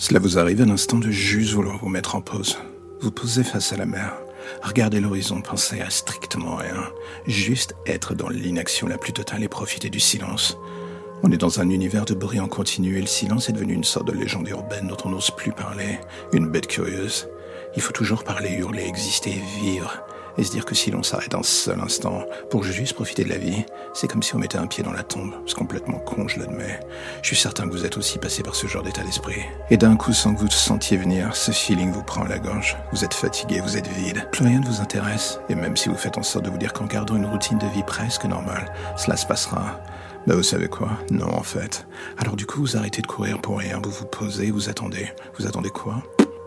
Cela vous arrive à l'instant de juste vouloir vous mettre en pause. Vous posez face à la mer. Regardez l'horizon, pensez à strictement rien. Juste être dans l'inaction la plus totale et profiter du silence. On est dans un univers de bruit en continu et le silence est devenu une sorte de légende urbaine dont on n'ose plus parler. Une bête curieuse. Il faut toujours parler, hurler, exister, vivre et se dire que si l'on s'arrête un seul instant pour juste profiter de la vie, c'est comme si on mettait un pied dans la tombe. C'est complètement con, je l'admets. Je suis certain que vous êtes aussi passé par ce genre d'état d'esprit. Et d'un coup, sans que vous sentiez venir, ce feeling vous prend à la gorge. Vous êtes fatigué, vous êtes vide. Plus rien ne vous intéresse. Et même si vous faites en sorte de vous dire qu'en gardant une routine de vie presque normale, cela se passera. Bah vous savez quoi? Non en fait. Alors du coup vous arrêtez de courir pour rien, vous vous posez, vous attendez. Vous attendez quoi?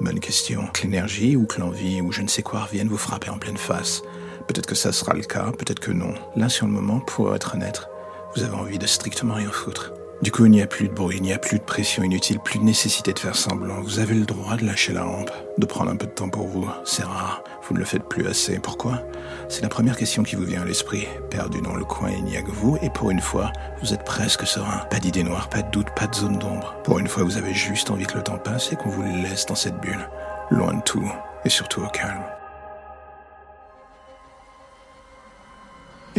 Bonne question. Que l'énergie ou que l'envie ou je ne sais quoi revienne vous frapper en pleine face. Peut-être que ça sera le cas, peut-être que non. Là, sur le moment, pour être honnête, vous avez envie de strictement rien foutre. Du coup, il n'y a plus de bruit, il n'y a plus de pression inutile, plus de nécessité de faire semblant. Vous avez le droit de lâcher la rampe, de prendre un peu de temps pour vous. C'est rare, vous ne le faites plus assez. Pourquoi? C'est la première question qui vous vient à l'esprit. Perdu dans le coin, il n'y a que vous, et pour une fois, vous êtes presque serein. Pas d'idées noires, pas de doute, pas de zone d'ombre. Pour une fois, vous avez juste envie que le temps passe et qu'on vous laisse dans cette bulle. Loin de tout, et surtout au calme.